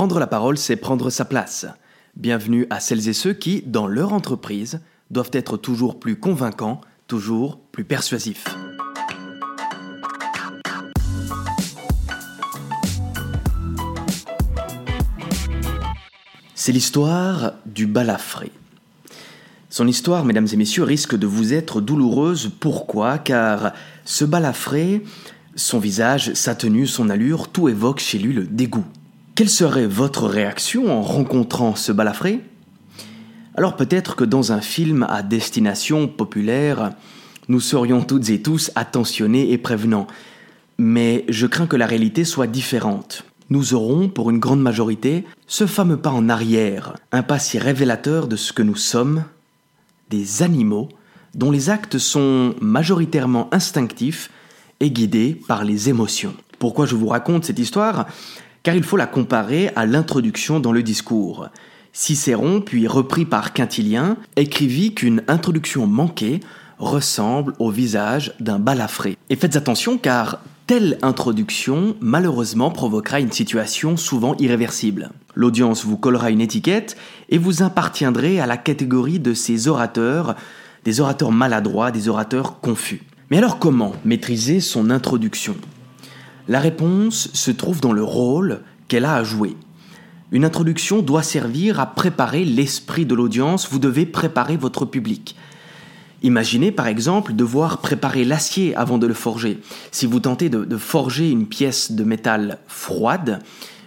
Prendre la parole, c'est prendre sa place. Bienvenue à celles et ceux qui, dans leur entreprise, doivent être toujours plus convaincants, toujours plus persuasifs. C'est l'histoire du balafré. Son histoire, mesdames et messieurs, risque de vous être douloureuse. Pourquoi? Car ce balafré, son visage, sa tenue, son allure, tout évoque chez lui le dégoût. Quelle serait votre réaction en rencontrant ce balafré? Alors peut-être que dans un film à destination populaire, nous serions toutes et tous attentionnés et prévenants. Mais je crains que la réalité soit différente. Nous aurons, pour une grande majorité, ce fameux pas en arrière, un pas si révélateur de ce que nous sommes, des animaux dont les actes sont majoritairement instinctifs et guidés par les émotions. Pourquoi je vous raconte cette histoire? Car il faut la comparer à l'introduction dans le discours. Cicéron, puis repris par Quintilien, écrivit qu'une introduction manquée ressemble au visage d'un balafré. Et faites attention car telle introduction malheureusement provoquera une situation souvent irréversible. L'audience vous collera une étiquette et vous appartiendrez à la catégorie de ces orateurs, des orateurs maladroits, des orateurs confus. Mais alors comment maîtriser son introduction? La réponse se trouve dans le rôle qu'elle a à jouer. Une introduction doit servir à préparer l'esprit de l'audience, vous devez préparer votre public. Imaginez par exemple devoir préparer l'acier avant de le forger. Si vous tentez de, forger une pièce de métal froide,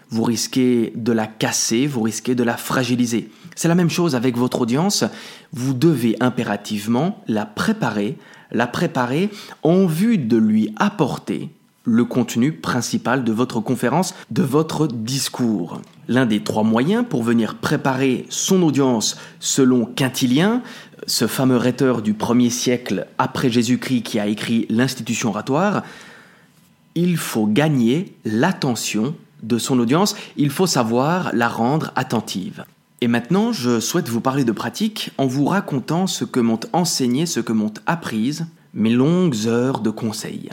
vous risquez de la casser, vous risquez de la fragiliser. C'est la même chose avec votre audience. Vous devez impérativement la préparer, la préparer en vue de lui apporter le contenu principal de votre conférence, de votre discours. L'un des trois moyens pour venir préparer son audience selon Quintilien, ce fameux rhéteur du premier siècle après Jésus-Christ qui a écrit l'institution oratoire, il faut gagner l'attention de son audience, il faut savoir la rendre attentive. Et maintenant, je souhaite vous parler de pratique en vous racontant ce que m'ont enseigné, ce que m'ont apprise mes longues heures de conseils.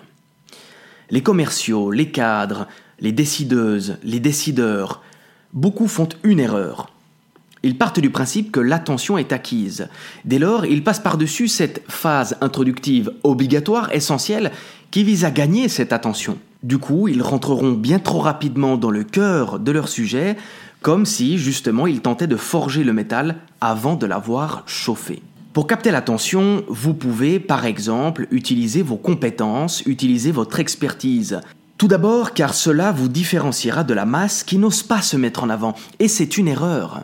Les commerciaux, les cadres, les décideuses, les décideurs, beaucoup font une erreur. Ils partent du principe que l'attention est acquise. Dès lors, ils passent par-dessus cette phase introductive obligatoire, essentielle, qui vise à gagner cette attention. Du coup, ils rentreront bien trop rapidement dans le cœur de leur sujet, comme si justement ils tentaient de forger le métal avant de l'avoir chauffé. Pour capter l'attention, vous pouvez par exemple utiliser vos compétences, utiliser votre expertise. Tout d'abord car cela vous différenciera de la masse qui n'ose pas se mettre en avant. Et c'est une erreur.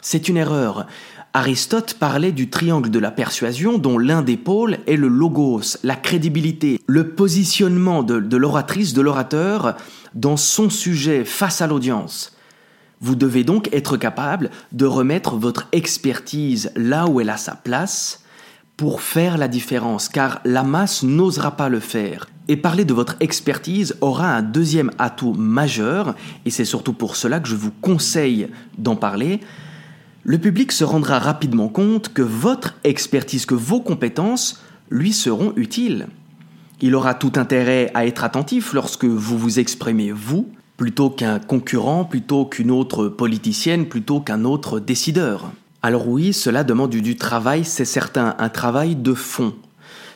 C'est une erreur. Aristote parlait du triangle de la persuasion dont l'un des pôles est le logos, la crédibilité, le positionnement de, l'oratrice, de l'orateur dans son sujet face à l'audience. Vous devez donc être capable de remettre votre expertise là où elle a sa place pour faire la différence, car la masse n'osera pas le faire. Et parler de votre expertise aura un deuxième atout majeur, et c'est surtout pour cela que je vous conseille d'en parler. Le public se rendra rapidement compte que votre expertise, que vos compétences lui seront utiles. Il aura tout intérêt à être attentif lorsque vous vous exprimez vous, plutôt qu'un concurrent, plutôt qu'une autre politicienne, plutôt qu'un autre décideur. Alors oui, cela demande du, travail, c'est certain, un travail de fond.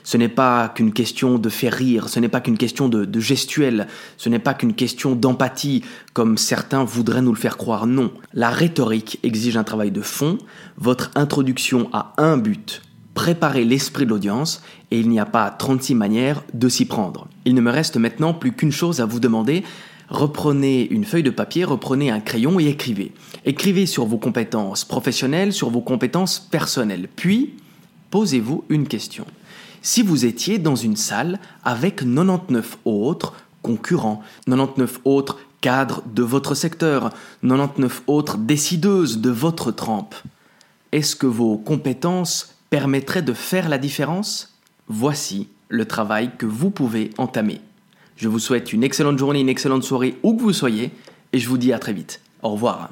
Ce n'est pas qu'une question de faire rire, ce n'est pas qu'une question de, gestuelle, ce n'est pas qu'une question d'empathie, comme certains voudraient nous le faire croire. Non, la rhétorique exige un travail de fond, votre introduction a un but, préparer l'esprit de l'audience, et il n'y a pas 36 manières de s'y prendre. Il ne me reste maintenant plus qu'une chose à vous demander, reprenez une feuille de papier, reprenez un crayon et écrivez. Écrivez sur vos compétences professionnelles, sur vos compétences personnelles. Puis, posez-vous une question. Si vous étiez dans une salle avec 99 autres concurrents, 99 autres cadres de votre secteur, 99 autres décideuses de votre trempe, est-ce que vos compétences permettraient de faire la différence? Voici le travail que vous pouvez entamer. Je vous souhaite une excellente journée, une excellente soirée où que vous soyez, et je vous dis à très vite. Au revoir.